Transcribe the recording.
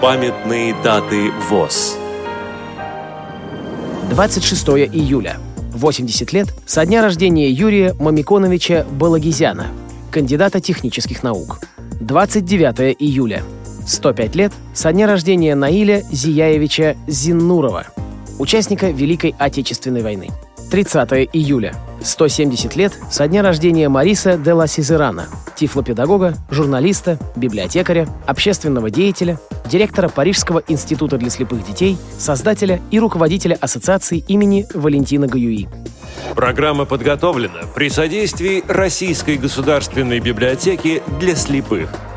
Памятные даты ВОЗ. 26 июля. 80 лет со дня рождения Юрия Мамиконовича Балагизяна, кандидата технических наук. 29 июля. 105 лет со дня рождения Наиля Зияевича Зиннурова, участника Великой Отечественной войны. 30 июля. 170 лет со дня рождения Мариса де ла Сизерана, тифлопедагога, журналиста, библиотекаря, общественного деятеля, директора Парижского института для слепых детей, создателя и руководителя ассоциации имени Валентина Гаюи. Программа подготовлена при содействии Российской государственной библиотеки для слепых –